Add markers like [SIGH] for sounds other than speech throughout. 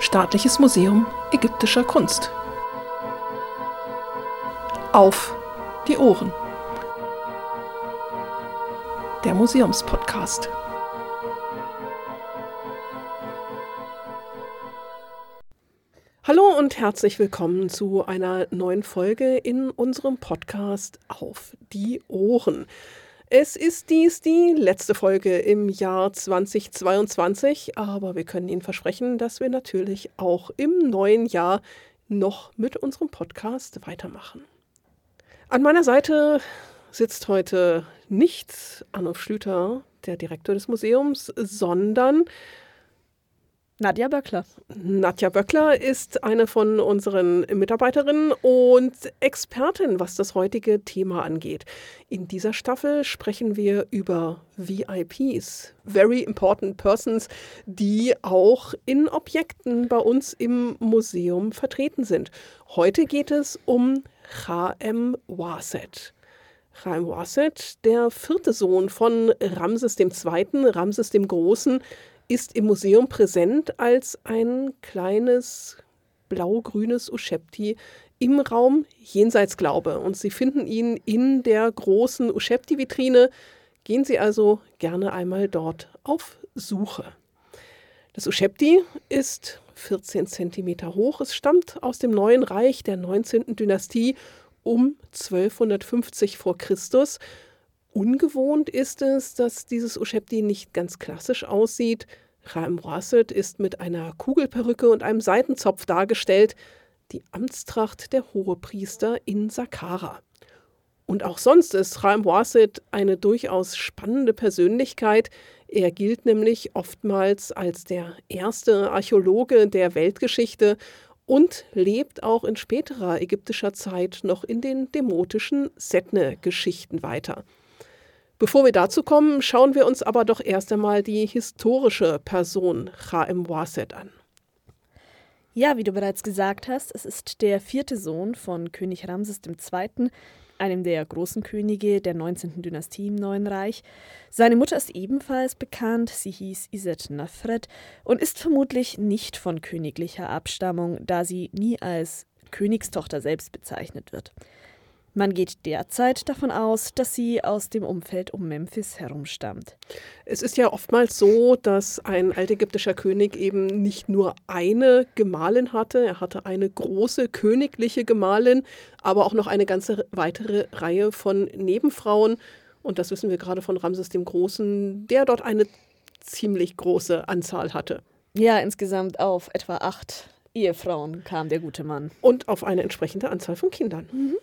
Staatliches Museum ägyptischer Kunst. Auf die Ohren. Der Museumspodcast. Hallo und herzlich willkommen zu einer neuen Folge in unserem Podcast Auf die Ohren. Es ist dies die letzte Folge im Jahr 2022, aber wir können Ihnen versprechen, dass wir natürlich auch im neuen Jahr noch mit unserem Podcast weitermachen. An meiner Seite sitzt heute nicht Arno Schlüter, der Direktor des Museums, sondern Nadja Böckler. Nadja Böckler ist eine von unseren Mitarbeiterinnen und Expertin, was das heutige Thema angeht. In dieser Staffel sprechen wir über VIPs, Very Important Persons, die auch in Objekten bei uns im Museum vertreten sind. Heute geht es um H.M. Waset. Chaim Wasset, der vierte Sohn von Ramses II., Ramses dem Großen, ist im Museum präsent als ein kleines blau-grünes Uschepti im Raum Jenseitsglaube. Und Sie finden ihn in der großen Uschepti-Vitrine. Gehen Sie also gerne einmal dort auf Suche. Das Uschepti ist 14 cm hoch. Es stammt aus dem Neuen Reich der 19. Dynastie um 1250 vor Christus Ungewohnt ist es, dass dieses Uschepti nicht ganz klassisch aussieht. Chaim Rasset ist mit einer Kugelperücke und einem Seitenzopf dargestellt, die Amtstracht der Hohepriester in Saqqara. Und auch sonst ist Chaim Wasset eine durchaus spannende Persönlichkeit. Er gilt nämlich oftmals als der erste Archäologe der Weltgeschichte und lebt auch in späterer ägyptischer Zeit noch in den demotischen Setne-Geschichten weiter. Bevor wir dazu kommen, schauen wir uns aber doch erst einmal die historische Person Chaim Waset an. Ja, wie du bereits gesagt hast, es ist der vierte Sohn von König Ramses II., einem der großen Könige der 19. Dynastie im Neuen Reich. Seine Mutter ist ebenfalls bekannt, sie hieß Iset Nafret und ist vermutlich nicht von königlicher Abstammung, da sie nie als Königstochter selbst bezeichnet wird. Man geht derzeit davon aus, dass sie aus dem Umfeld um Memphis herumstammt. Es ist ja oftmals so, dass ein altägyptischer König eben nicht nur eine Gemahlin hatte, er hatte eine große königliche Gemahlin, aber auch noch eine ganze weitere Reihe von Nebenfrauen. Und das wissen wir gerade von Ramses dem Großen, der dort eine ziemlich große Anzahl hatte. Ja, insgesamt auf etwa acht Ehefrauen kam der gute Mann. Und auf eine entsprechende Anzahl von Kindern. Mhm.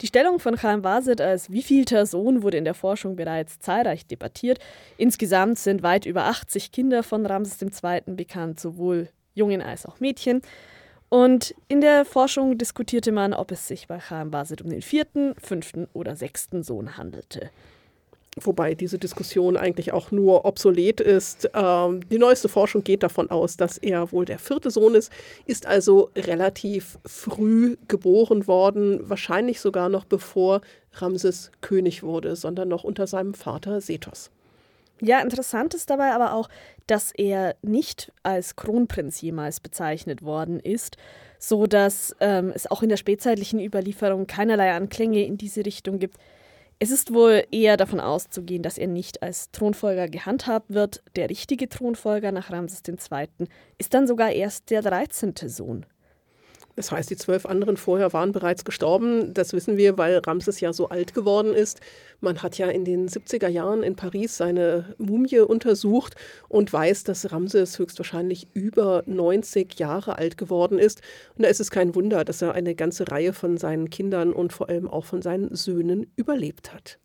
Die Stellung von Chaim Wasit als wievielter Sohn wurde in der Forschung bereits zahlreich debattiert. Insgesamt sind weit über 80 Kinder von Ramses II. bekannt, sowohl Jungen als auch Mädchen. Und in der Forschung diskutierte man, ob es sich bei Chaim Wasit um den vierten, fünften oder sechsten Sohn handelte wobei diese Diskussion eigentlich auch nur obsolet ist. Ähm, die neueste Forschung geht davon aus, dass er wohl der vierte Sohn ist, ist also relativ früh geboren worden, wahrscheinlich sogar noch bevor Ramses König wurde, sondern noch unter seinem Vater Sethos. Ja, interessant ist dabei aber auch, dass er nicht als Kronprinz jemals bezeichnet worden ist, so dass ähm, es auch in der spätzeitlichen Überlieferung keinerlei Anklänge in diese Richtung gibt. Es ist wohl eher davon auszugehen, dass er nicht als Thronfolger gehandhabt wird. Der richtige Thronfolger nach Ramses II. ist dann sogar erst der 13. Sohn. Das heißt, die zwölf anderen vorher waren bereits gestorben. Das wissen wir, weil Ramses ja so alt geworden ist. Man hat ja in den 70er Jahren in Paris seine Mumie untersucht und weiß, dass Ramses höchstwahrscheinlich über 90 Jahre alt geworden ist. Und da ist es kein Wunder, dass er eine ganze Reihe von seinen Kindern und vor allem auch von seinen Söhnen überlebt hat.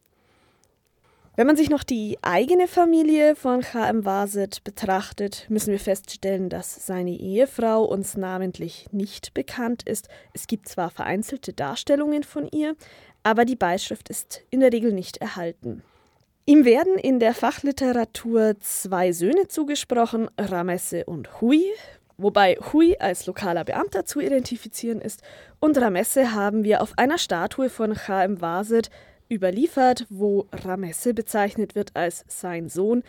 Wenn man sich noch die eigene Familie von H.M. Wasit betrachtet, müssen wir feststellen, dass seine Ehefrau uns namentlich nicht bekannt ist. Es gibt zwar vereinzelte Darstellungen von ihr, aber die Beischrift ist in der Regel nicht erhalten. Ihm werden in der Fachliteratur zwei Söhne zugesprochen, Ramesse und Hui, wobei Hui als lokaler Beamter zu identifizieren ist und Ramesse haben wir auf einer Statue von H.M. Wasit überliefert, wo Ramesse bezeichnet wird als sein Sohn,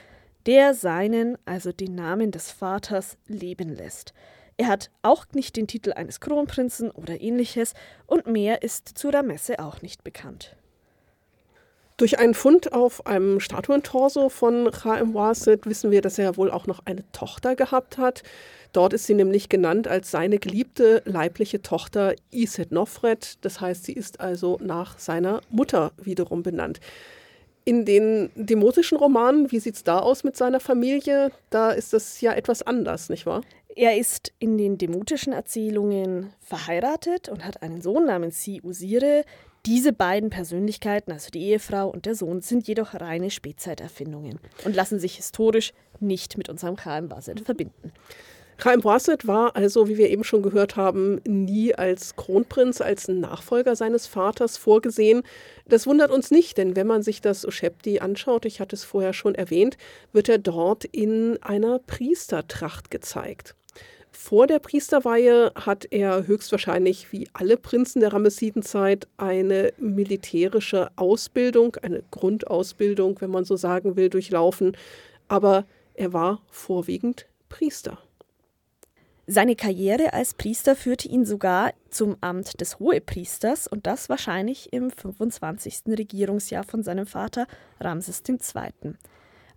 der seinen, also den Namen des Vaters, leben lässt. Er hat auch nicht den Titel eines Kronprinzen oder ähnliches und mehr ist zu der Messe auch nicht bekannt. Durch einen Fund auf einem Statuentorso von Chaim Wasit wissen wir, dass er wohl auch noch eine Tochter gehabt hat. Dort ist sie nämlich genannt als seine geliebte leibliche Tochter Iset Nofret. Das heißt, sie ist also nach seiner Mutter wiederum benannt. In den demotischen Romanen, wie sieht es da aus mit seiner Familie? Da ist das ja etwas anders, nicht wahr? Er ist in den demotischen Erzählungen verheiratet und hat einen Sohn namens Si Usire. Diese beiden Persönlichkeiten, also die Ehefrau und der Sohn, sind jedoch reine Spätzeiterfindungen und lassen sich historisch nicht mit unserem Chaim Baset verbinden. Chaim Brasset war also, wie wir eben schon gehört haben, nie als Kronprinz, als Nachfolger seines Vaters vorgesehen. Das wundert uns nicht, denn wenn man sich das Ushepti anschaut, ich hatte es vorher schon erwähnt, wird er dort in einer Priestertracht gezeigt. Vor der Priesterweihe hat er höchstwahrscheinlich wie alle Prinzen der Ramessidenzeit eine militärische Ausbildung, eine Grundausbildung, wenn man so sagen will, durchlaufen. Aber er war vorwiegend Priester. Seine Karriere als Priester führte ihn sogar zum Amt des Hohepriesters und das wahrscheinlich im 25. Regierungsjahr von seinem Vater Ramses II.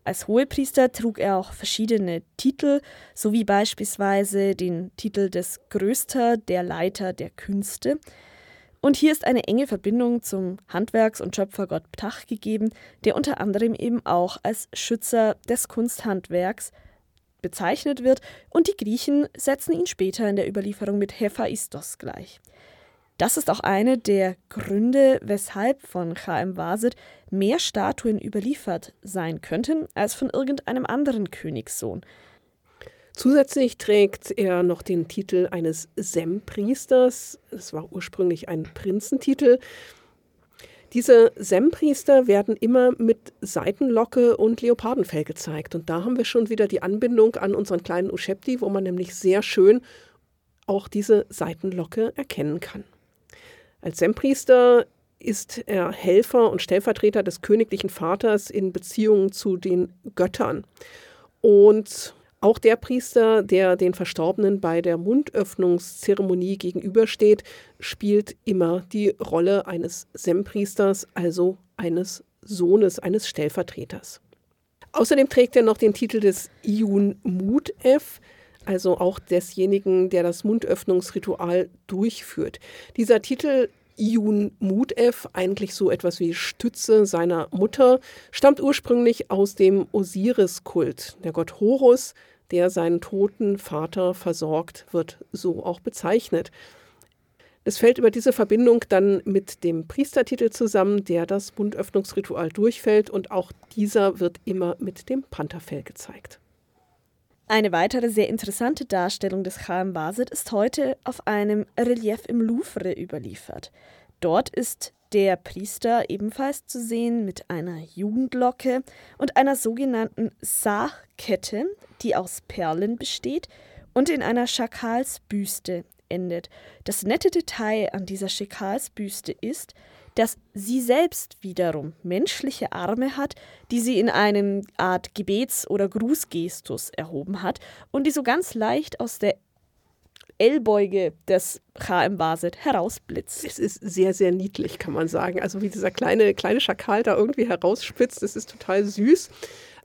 Als Hohepriester trug er auch verschiedene Titel, sowie beispielsweise den Titel des Größter der Leiter der Künste. Und hier ist eine enge Verbindung zum Handwerks- und Schöpfergott Ptach gegeben, der unter anderem eben auch als Schützer des Kunsthandwerks bezeichnet wird, und die Griechen setzen ihn später in der Überlieferung mit Hephaistos gleich. Das ist auch eine der Gründe, weshalb von Chaim Wasit mehr Statuen überliefert sein könnten als von irgendeinem anderen Königssohn. Zusätzlich trägt er noch den Titel eines Sempriesters. Es war ursprünglich ein Prinzentitel. Diese Sem-Priester werden immer mit Seitenlocke und Leopardenfell gezeigt. Und da haben wir schon wieder die Anbindung an unseren kleinen Uschepti, wo man nämlich sehr schön auch diese Seitenlocke erkennen kann. Als Sem-Priester ist er Helfer und Stellvertreter des königlichen Vaters in Beziehung zu den Göttern. Und auch der Priester, der den Verstorbenen bei der Mundöffnungszeremonie gegenübersteht, spielt immer die Rolle eines Sempriesters, also eines Sohnes, eines Stellvertreters. Außerdem trägt er noch den Titel des Iun Mutef, also auch desjenigen, der das Mundöffnungsritual durchführt. Dieser Titel Iun Mutef, eigentlich so etwas wie Stütze seiner Mutter, stammt ursprünglich aus dem Osiris-Kult. Der Gott Horus, der seinen toten Vater versorgt, wird so auch bezeichnet. Es fällt über diese Verbindung dann mit dem Priestertitel zusammen, der das Mundöffnungsritual durchfällt und auch dieser wird immer mit dem Pantherfell gezeigt. Eine weitere sehr interessante Darstellung des Chaim Basit ist heute auf einem Relief im Louvre überliefert. Dort ist der Priester ebenfalls zu sehen mit einer Jugendlocke und einer sogenannten Sachkette, die aus Perlen besteht und in einer Schakalsbüste endet. Das nette Detail an dieser Schakalsbüste ist, dass sie selbst wiederum menschliche Arme hat, die sie in einem Art Gebets- oder Grußgestus erhoben hat und die so ganz leicht aus der Ellbeuge des HM Basit herausblitzt. Es ist sehr, sehr niedlich, kann man sagen. Also wie dieser kleine, kleine Schakal da irgendwie herausspitzt, das ist total süß.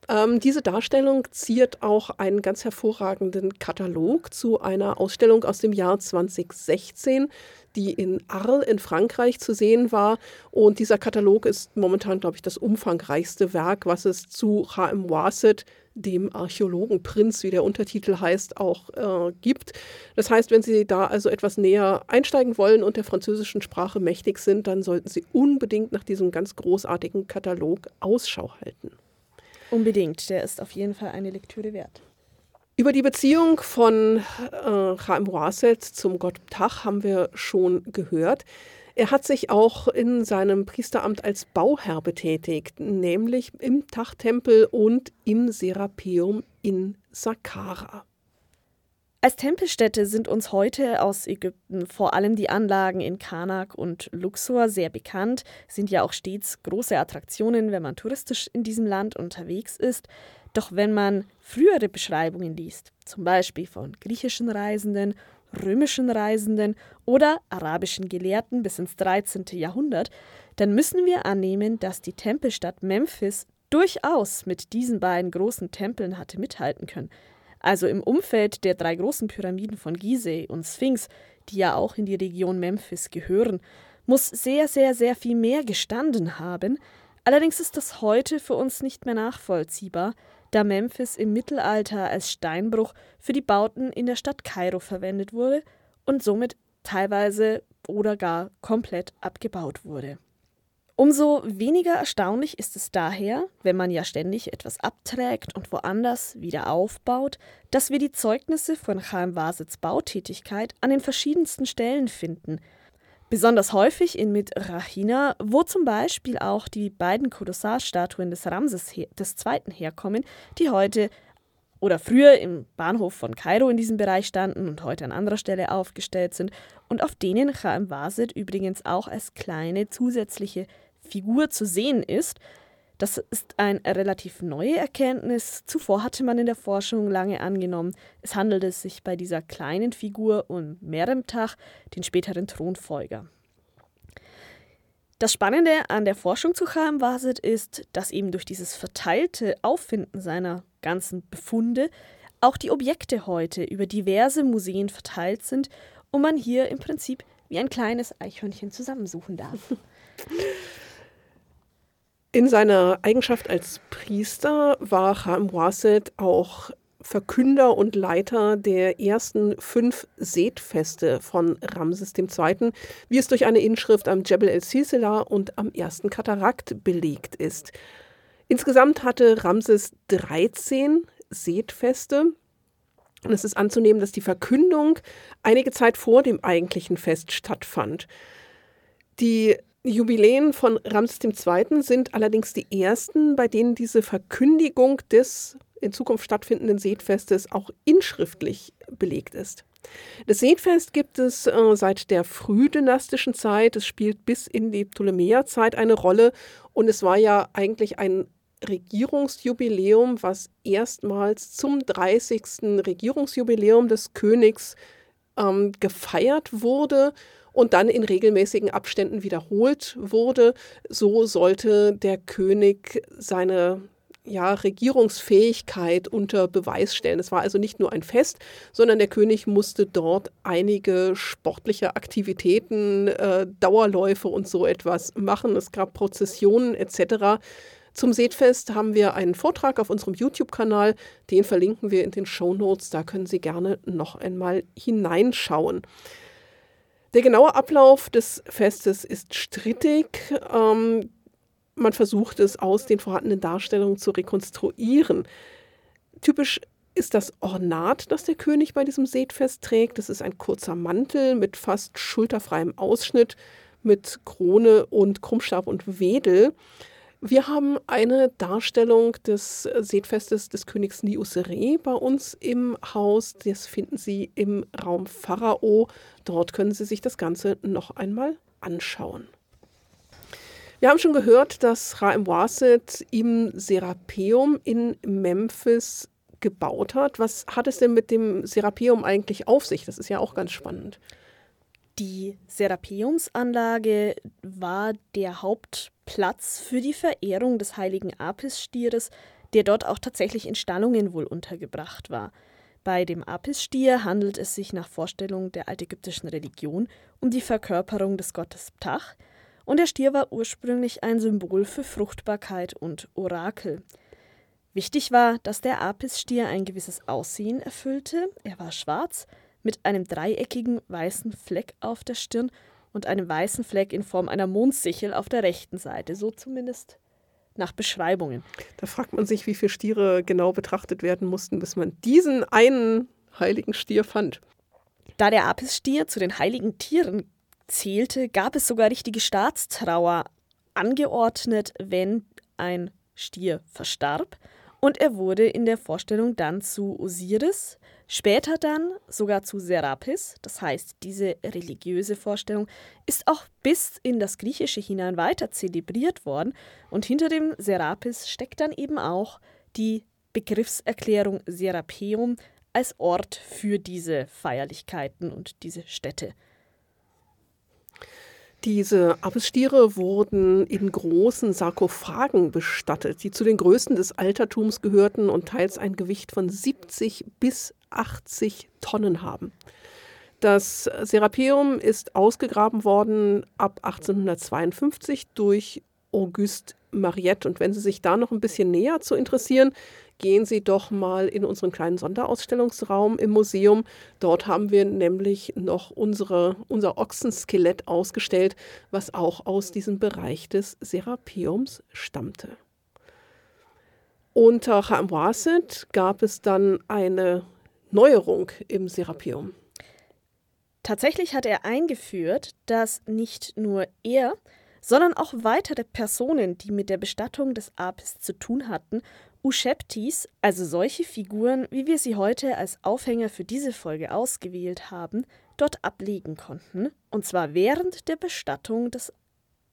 Ähm, diese Darstellung ziert auch einen ganz hervorragenden Katalog zu einer Ausstellung aus dem Jahr 2016, die in Arles in Frankreich zu sehen war. Und dieser Katalog ist momentan, glaube ich, das umfangreichste Werk, was es zu H.M. Wasset, dem Archäologenprinz, wie der Untertitel heißt, auch äh, gibt. Das heißt, wenn Sie da also etwas näher einsteigen wollen und der französischen Sprache mächtig sind, dann sollten Sie unbedingt nach diesem ganz großartigen Katalog Ausschau halten. Unbedingt, der ist auf jeden Fall eine Lektüre wert. Über die Beziehung von äh, Chaim Roaset zum Gott Ptach haben wir schon gehört. Er hat sich auch in seinem Priesteramt als Bauherr betätigt, nämlich im Tach-Tempel und im Serapeum in Saqqara. Als Tempelstätte sind uns heute aus Ägypten vor allem die Anlagen in Karnak und Luxor sehr bekannt, sind ja auch stets große Attraktionen, wenn man touristisch in diesem Land unterwegs ist. Doch wenn man frühere Beschreibungen liest, zum Beispiel von griechischen Reisenden, römischen Reisenden oder arabischen Gelehrten bis ins 13. Jahrhundert, dann müssen wir annehmen, dass die Tempelstadt Memphis durchaus mit diesen beiden großen Tempeln hatte mithalten können also im Umfeld der drei großen Pyramiden von Gizeh und Sphinx, die ja auch in die Region Memphis gehören, muss sehr, sehr, sehr viel mehr gestanden haben. Allerdings ist das heute für uns nicht mehr nachvollziehbar, da Memphis im Mittelalter als Steinbruch für die Bauten in der Stadt Kairo verwendet wurde und somit teilweise oder gar komplett abgebaut wurde. Umso weniger erstaunlich ist es daher, wenn man ja ständig etwas abträgt und woanders wieder aufbaut, dass wir die Zeugnisse von Chaim Wasits Bautätigkeit an den verschiedensten Stellen finden. Besonders häufig in Mit-Rahina, wo zum Beispiel auch die beiden Kolossalstatuen des Ramses II. herkommen, die heute oder früher im Bahnhof von Kairo in diesem Bereich standen und heute an anderer Stelle aufgestellt sind und auf denen Chaim Wasit übrigens auch als kleine zusätzliche Figur zu sehen ist. Das ist eine relativ neue Erkenntnis. Zuvor hatte man in der Forschung lange angenommen, es handelte sich bei dieser kleinen Figur um Meremtach, den späteren Thronfolger. Das Spannende an der Forschung zu Chaim Wasit ist, dass eben durch dieses verteilte Auffinden seiner ganzen Befunde auch die Objekte heute über diverse Museen verteilt sind und man hier im Prinzip wie ein kleines Eichhörnchen zusammensuchen darf. [LAUGHS] In seiner Eigenschaft als Priester war Chaim Waset auch Verkünder und Leiter der ersten fünf Sethfeste von Ramses II., wie es durch eine Inschrift am Jebel el-Sisela und am ersten Katarakt belegt ist. Insgesamt hatte Ramses 13 Sethfeste. Und es ist anzunehmen, dass die Verkündung einige Zeit vor dem eigentlichen Fest stattfand. Die Jubiläen von Ramses II. sind allerdings die ersten, bei denen diese Verkündigung des in Zukunft stattfindenden Seetfestes auch inschriftlich belegt ist. Das Seetfest gibt es äh, seit der frühdynastischen Zeit. Es spielt bis in die Ptolemäerzeit eine Rolle und es war ja eigentlich ein Regierungsjubiläum, was erstmals zum 30. Regierungsjubiläum des Königs ähm, gefeiert wurde und dann in regelmäßigen Abständen wiederholt wurde. So sollte der König seine ja, Regierungsfähigkeit unter Beweis stellen. Es war also nicht nur ein Fest, sondern der König musste dort einige sportliche Aktivitäten, äh, Dauerläufe und so etwas machen. Es gab Prozessionen etc. Zum Seetfest haben wir einen Vortrag auf unserem YouTube-Kanal, den verlinken wir in den Show Notes. Da können Sie gerne noch einmal hineinschauen. Der genaue Ablauf des Festes ist strittig. Ähm, man versucht es aus den vorhandenen Darstellungen zu rekonstruieren. Typisch ist das Ornat, das der König bei diesem Seetfest trägt. Das ist ein kurzer Mantel mit fast schulterfreiem Ausschnitt, mit Krone und Krummstab und Wedel. Wir haben eine Darstellung des Seetfestes des Königs Niusere bei uns im Haus. Das finden Sie im Raum Pharao. Dort können Sie sich das Ganze noch einmal anschauen. Wir haben schon gehört, dass Raim Wasit im Serapeum in Memphis gebaut hat. Was hat es denn mit dem Serapeum eigentlich auf sich? Das ist ja auch ganz spannend. Die Serapeumsanlage war der Hauptplatz für die Verehrung des heiligen Apis-Stieres, der dort auch tatsächlich in Stallungen wohl untergebracht war. Bei dem Apis-Stier handelt es sich nach Vorstellung der altägyptischen Religion um die Verkörperung des Gottes Ptah, und der Stier war ursprünglich ein Symbol für Fruchtbarkeit und Orakel. Wichtig war, dass der Apis-Stier ein gewisses Aussehen erfüllte. Er war schwarz, mit einem dreieckigen weißen Fleck auf der Stirn und einem weißen Fleck in Form einer Mondsichel auf der rechten Seite, so zumindest nach Beschreibungen. Da fragt man sich, wie viele Stiere genau betrachtet werden mussten, bis man diesen einen heiligen Stier fand. Da der Apis-Stier zu den heiligen Tieren zählte, gab es sogar richtige Staatstrauer angeordnet, wenn ein Stier verstarb und er wurde in der Vorstellung dann zu Osiris, später dann sogar zu Serapis. Das heißt, diese religiöse Vorstellung ist auch bis in das Griechische hinein weiter zelebriert worden und hinter dem Serapis steckt dann eben auch die Begriffserklärung Serapeum als Ort für diese Feierlichkeiten und diese Städte. Diese Abbesstiere wurden in großen Sarkophagen bestattet, die zu den größten des Altertums gehörten und teils ein Gewicht von 70 bis 80 Tonnen haben. Das Serapeum ist ausgegraben worden ab 1852 durch Auguste Mariette. Und wenn Sie sich da noch ein bisschen näher zu interessieren, gehen Sie doch mal in unseren kleinen Sonderausstellungsraum im Museum. Dort haben wir nämlich noch unsere, unser Ochsenskelett ausgestellt, was auch aus diesem Bereich des Serapeums stammte. Unter Chaim Wasset gab es dann eine Neuerung im Serapeum. Tatsächlich hat er eingeführt, dass nicht nur er, sondern auch weitere Personen, die mit der Bestattung des Apis zu tun hatten, Uscheptis, also solche Figuren, wie wir sie heute als Aufhänger für diese Folge ausgewählt haben, dort ablegen konnten, und zwar während der Bestattung des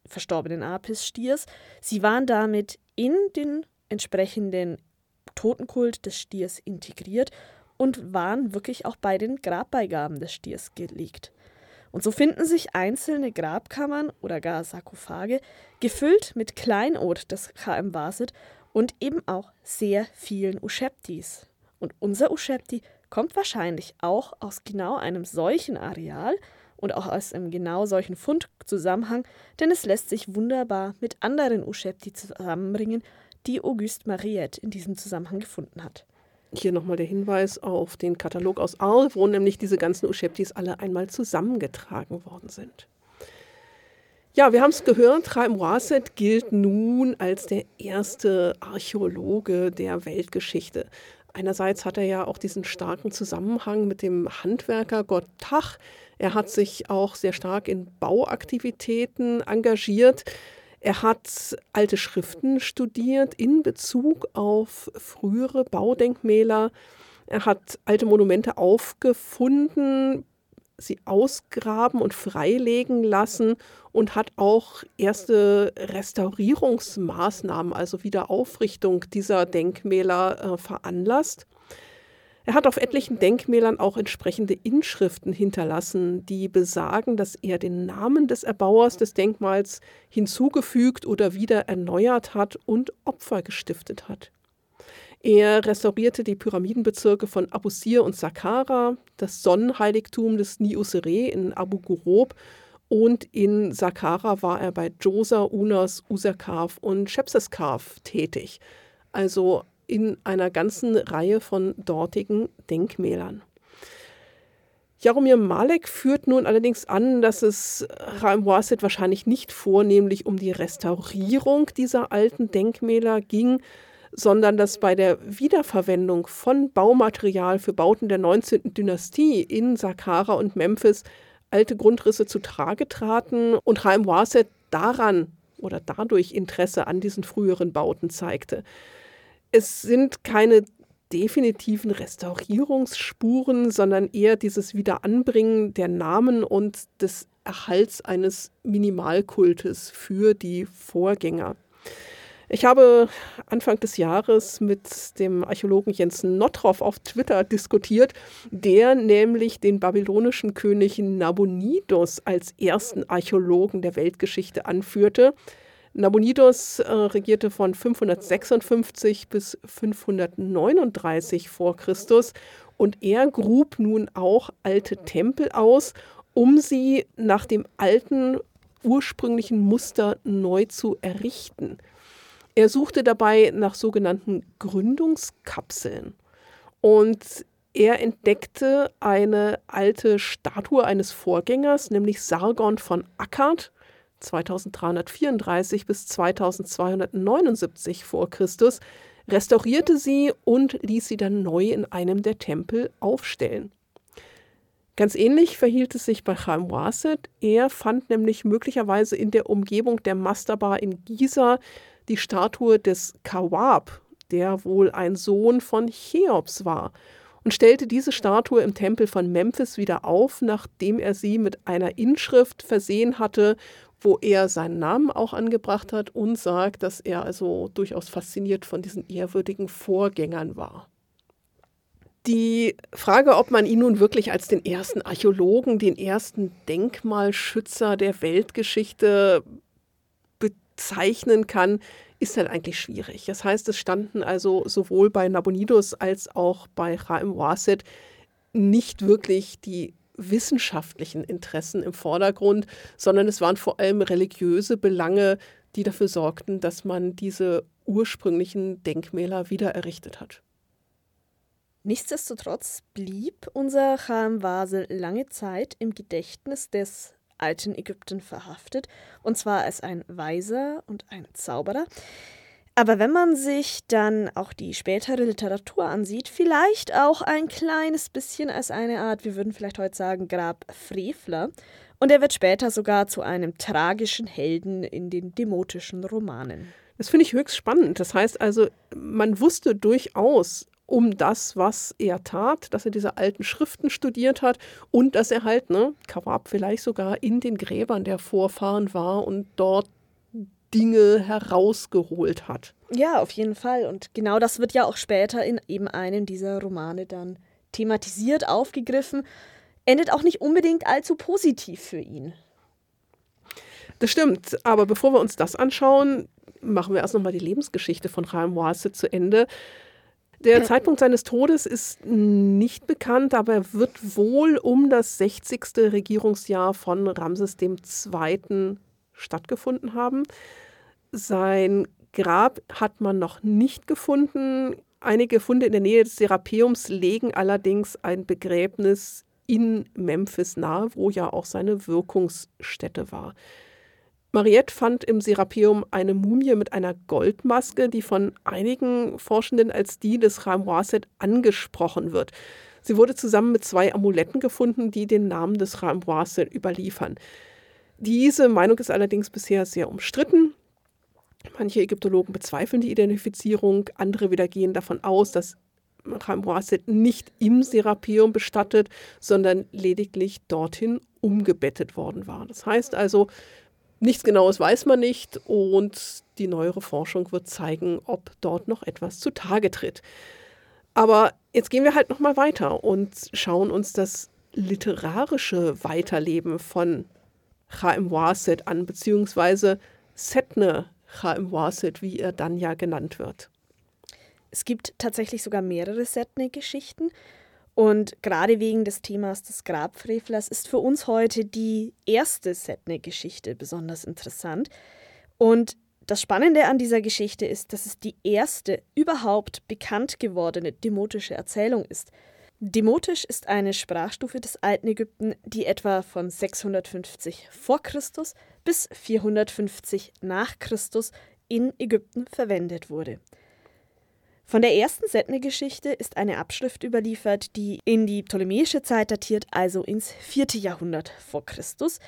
verstorbenen Apis-Stiers. Sie waren damit in den entsprechenden Totenkult des Stiers integriert und waren wirklich auch bei den Grabbeigaben des Stiers gelegt. Und so finden sich einzelne Grabkammern oder gar Sarkophage gefüllt mit Kleinod des KM Vasit und eben auch sehr vielen Uscheptis. Und unser Uschepti kommt wahrscheinlich auch aus genau einem solchen Areal und auch aus einem genau solchen Fundzusammenhang, denn es lässt sich wunderbar mit anderen Uschepti zusammenbringen, die Auguste Mariette in diesem Zusammenhang gefunden hat. Hier nochmal der Hinweis auf den Katalog aus Arles, wo nämlich diese ganzen Uscheptis alle einmal zusammengetragen worden sind. Ja, wir haben es gehört, Chaim Wasset gilt nun als der erste Archäologe der Weltgeschichte. Einerseits hat er ja auch diesen starken Zusammenhang mit dem Handwerker Gott Tach. Er hat sich auch sehr stark in Bauaktivitäten engagiert. Er hat alte Schriften studiert in Bezug auf frühere Baudenkmäler. Er hat alte Monumente aufgefunden, sie ausgraben und freilegen lassen und hat auch erste Restaurierungsmaßnahmen, also Wiederaufrichtung dieser Denkmäler äh, veranlasst. Er hat auf etlichen Denkmälern auch entsprechende Inschriften hinterlassen, die besagen, dass er den Namen des Erbauers des Denkmals hinzugefügt oder wieder erneuert hat und Opfer gestiftet hat. Er restaurierte die Pyramidenbezirke von Abu Sir und Saqqara, das Sonnenheiligtum des Niusere in Abu Ghurub und in Saqqara war er bei Djoser, Unas, Usakaf und Shepseskaf tätig. Also in einer ganzen Reihe von dortigen Denkmälern. Jaromir Malek führt nun allerdings an, dass es Raim Wasset wahrscheinlich nicht vornehmlich um die Restaurierung dieser alten Denkmäler ging, sondern dass bei der Wiederverwendung von Baumaterial für Bauten der 19. Dynastie in Saqqara und Memphis alte Grundrisse zu Trage traten und Chaim Wasset daran oder dadurch Interesse an diesen früheren Bauten zeigte. Es sind keine definitiven Restaurierungsspuren, sondern eher dieses Wiederanbringen der Namen und des Erhalts eines Minimalkultes für die Vorgänger. Ich habe Anfang des Jahres mit dem Archäologen Jens Nottroff auf Twitter diskutiert, der nämlich den babylonischen König Nabonidus als ersten Archäologen der Weltgeschichte anführte. Nabonidus äh, regierte von 556 bis 539 vor Christus und er grub nun auch alte Tempel aus, um sie nach dem alten ursprünglichen Muster neu zu errichten. Er suchte dabei nach sogenannten Gründungskapseln und er entdeckte eine alte Statue eines Vorgängers, nämlich Sargon von Akkad, 2334 bis 2279 vor Christus, restaurierte sie und ließ sie dann neu in einem der Tempel aufstellen. Ganz ähnlich verhielt es sich bei Chaim Wasset. Er fand nämlich möglicherweise in der Umgebung der Mastaba in Giza die Statue des Kawab, der wohl ein Sohn von Cheops war und stellte diese Statue im Tempel von Memphis wieder auf, nachdem er sie mit einer Inschrift versehen hatte, wo er seinen Namen auch angebracht hat und sagt, dass er also durchaus fasziniert von diesen ehrwürdigen Vorgängern war. Die Frage, ob man ihn nun wirklich als den ersten Archäologen, den ersten Denkmalschützer der Weltgeschichte bezeichnen kann, ist halt eigentlich schwierig. Das heißt, es standen also sowohl bei Nabonidus als auch bei Chaim Waset nicht wirklich die wissenschaftlichen Interessen im Vordergrund, sondern es waren vor allem religiöse Belange, die dafür sorgten, dass man diese ursprünglichen Denkmäler wieder errichtet hat. Nichtsdestotrotz blieb unser Chaim Vase lange Zeit im Gedächtnis des alten Ägypten verhaftet, und zwar als ein Weiser und ein Zauberer. Aber wenn man sich dann auch die spätere Literatur ansieht, vielleicht auch ein kleines bisschen als eine Art, wir würden vielleicht heute sagen, Grabfrevler. Und er wird später sogar zu einem tragischen Helden in den demotischen Romanen. Das finde ich höchst spannend. Das heißt also, man wusste durchaus um das, was er tat, dass er diese alten Schriften studiert hat und dass er halt, ne, Kawab vielleicht sogar in den Gräbern der Vorfahren war und dort Dinge herausgeholt hat. Ja, auf jeden Fall. Und genau das wird ja auch später in eben einem dieser Romane dann thematisiert, aufgegriffen. Endet auch nicht unbedingt allzu positiv für ihn. Das stimmt, aber bevor wir uns das anschauen, machen wir erst nochmal die Lebensgeschichte von Chaim Wasit zu Ende. Der Zeitpunkt seines Todes ist nicht bekannt, aber er wird wohl um das 60. Regierungsjahr von Ramses II. stattgefunden haben. Sein Grab hat man noch nicht gefunden. Einige Funde in der Nähe des Serapeums legen allerdings ein Begräbnis in Memphis nahe, wo ja auch seine Wirkungsstätte war. Mariette fand im Serapeum eine Mumie mit einer Goldmaske, die von einigen Forschenden als die des Ramwaset angesprochen wird. Sie wurde zusammen mit zwei Amuletten gefunden, die den Namen des Ramwaset überliefern. Diese Meinung ist allerdings bisher sehr umstritten. Manche Ägyptologen bezweifeln die Identifizierung, andere wieder gehen davon aus, dass Ramwaset nicht im Serapeum bestattet, sondern lediglich dorthin umgebettet worden war. Das heißt also, Nichts Genaues weiß man nicht und die neuere Forschung wird zeigen, ob dort noch etwas zutage tritt. Aber jetzt gehen wir halt noch mal weiter und schauen uns das literarische Weiterleben von Chaim Waset an, beziehungsweise Setne Chaim Waset, wie er dann ja genannt wird. Es gibt tatsächlich sogar mehrere Setne-Geschichten. Und gerade wegen des Themas des Grabfrevlers ist für uns heute die erste Setne-Geschichte besonders interessant. Und das Spannende an dieser Geschichte ist, dass es die erste überhaupt bekannt gewordene demotische Erzählung ist. Demotisch ist eine Sprachstufe des alten Ägypten, die etwa von 650 vor Christus bis 450 nach Christus in Ägypten verwendet wurde. Von der ersten Setne-Geschichte ist eine Abschrift überliefert, die in die ptolemäische Zeit datiert, also ins 4. Jahrhundert vor Christus.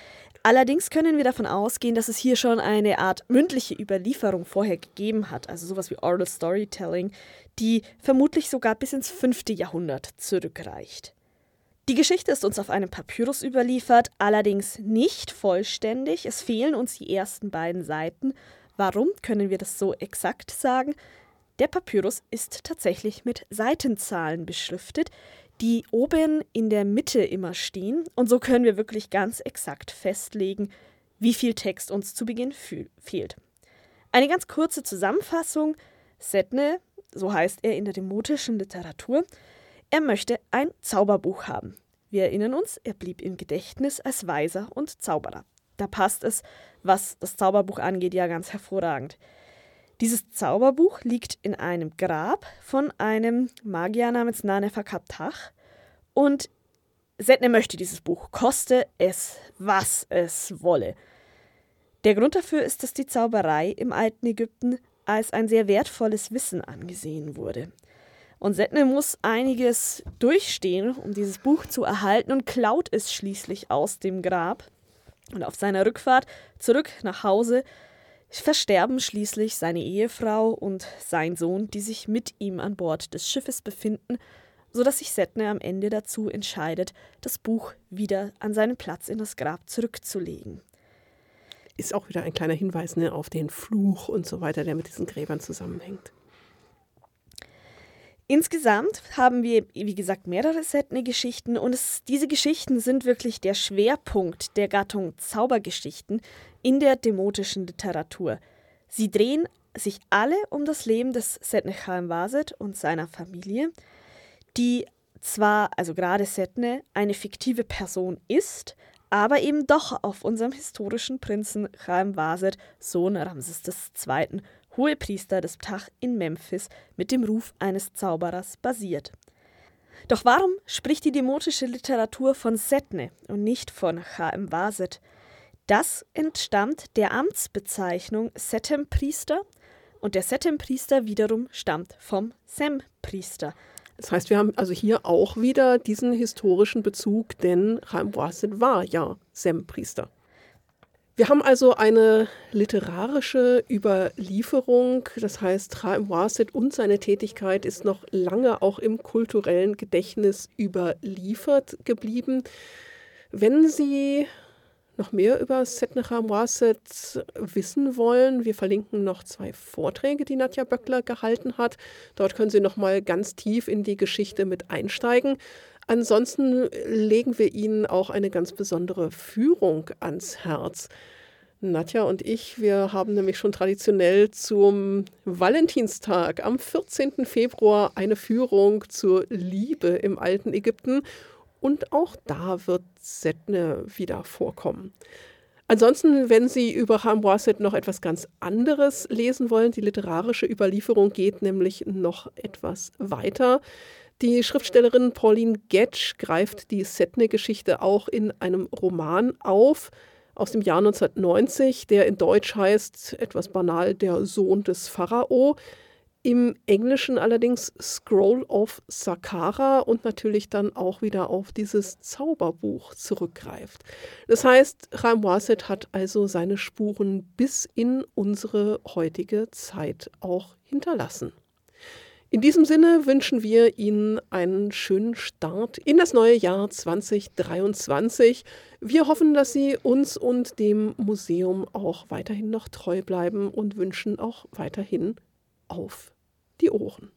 Allerdings können wir davon ausgehen, dass es hier schon eine Art mündliche Überlieferung vorher gegeben hat, also sowas wie Oral Storytelling, die vermutlich sogar bis ins 5. Jahrhundert zurückreicht. Die Geschichte ist uns auf einem Papyrus überliefert, allerdings nicht vollständig. Es fehlen uns die ersten beiden Seiten. Warum können wir das so exakt sagen? Der Papyrus ist tatsächlich mit Seitenzahlen beschriftet, die oben in der Mitte immer stehen. Und so können wir wirklich ganz exakt festlegen, wie viel Text uns zu Beginn fehlt. Eine ganz kurze Zusammenfassung. Setne, so heißt er in der demotischen Literatur, er möchte ein Zauberbuch haben. Wir erinnern uns, er blieb im Gedächtnis als Weiser und Zauberer. Da passt es, was das Zauberbuch angeht, ja ganz hervorragend. Dieses Zauberbuch liegt in einem Grab von einem Magier namens Nanefakaptach und Setne möchte dieses Buch, koste es, was es wolle. Der Grund dafür ist, dass die Zauberei im alten Ägypten als ein sehr wertvolles Wissen angesehen wurde. Und Setne muss einiges durchstehen, um dieses Buch zu erhalten und klaut es schließlich aus dem Grab. Und auf seiner Rückfahrt zurück nach Hause versterben schließlich seine Ehefrau und sein Sohn, die sich mit ihm an Bord des Schiffes befinden, sodass sich Setne am Ende dazu entscheidet, das Buch wieder an seinen Platz in das Grab zurückzulegen. Ist auch wieder ein kleiner Hinweis ne, auf den Fluch und so weiter, der mit diesen Gräbern zusammenhängt. Insgesamt haben wir, wie gesagt, mehrere Setne-Geschichten und es, diese Geschichten sind wirklich der Schwerpunkt der Gattung Zaubergeschichten in der demotischen Literatur. Sie drehen sich alle um das Leben des Setne Chaim Vaset und seiner Familie, die zwar, also gerade Setne, eine fiktive Person ist, aber eben doch auf unserem historischen Prinzen Chaim Vaset, Sohn Ramses II., Hohepriester des Ptah in Memphis, mit dem Ruf eines Zauberers basiert. Doch warum spricht die demotische Literatur von Setne und nicht von Chaim Vaset? Das entstammt der Amtsbezeichnung Setempriester und der Setempriester wiederum stammt vom Sempriester. Das heißt, wir haben also hier auch wieder diesen historischen Bezug, denn Vaset war ja Sempriester. Wir haben also eine literarische Überlieferung, das heißt, Chaim Wasit und seine Tätigkeit ist noch lange auch im kulturellen Gedächtnis überliefert geblieben. Wenn Sie noch mehr über Setnecham Wasit wissen wollen, wir verlinken noch zwei Vorträge, die Nadja Böckler gehalten hat. Dort können Sie noch mal ganz tief in die Geschichte mit einsteigen. Ansonsten legen wir Ihnen auch eine ganz besondere Führung ans Herz. Nadja und ich, wir haben nämlich schon traditionell zum Valentinstag am 14. Februar eine Führung zur Liebe im alten Ägypten und auch da wird Setne wieder vorkommen. Ansonsten, wenn Sie über Hamwaset noch etwas ganz anderes lesen wollen, die literarische Überlieferung geht nämlich noch etwas weiter. Die Schriftstellerin Pauline Getsch greift die Setne-Geschichte auch in einem Roman auf aus dem Jahr 1990, der in Deutsch heißt, etwas banal, der Sohn des Pharao. Im Englischen allerdings Scroll of Saqqara und natürlich dann auch wieder auf dieses Zauberbuch zurückgreift. Das heißt, Chaim Waset hat also seine Spuren bis in unsere heutige Zeit auch hinterlassen. In diesem Sinne wünschen wir Ihnen einen schönen Start in das neue Jahr 2023. Wir hoffen, dass Sie uns und dem Museum auch weiterhin noch treu bleiben und wünschen auch weiterhin auf die Ohren.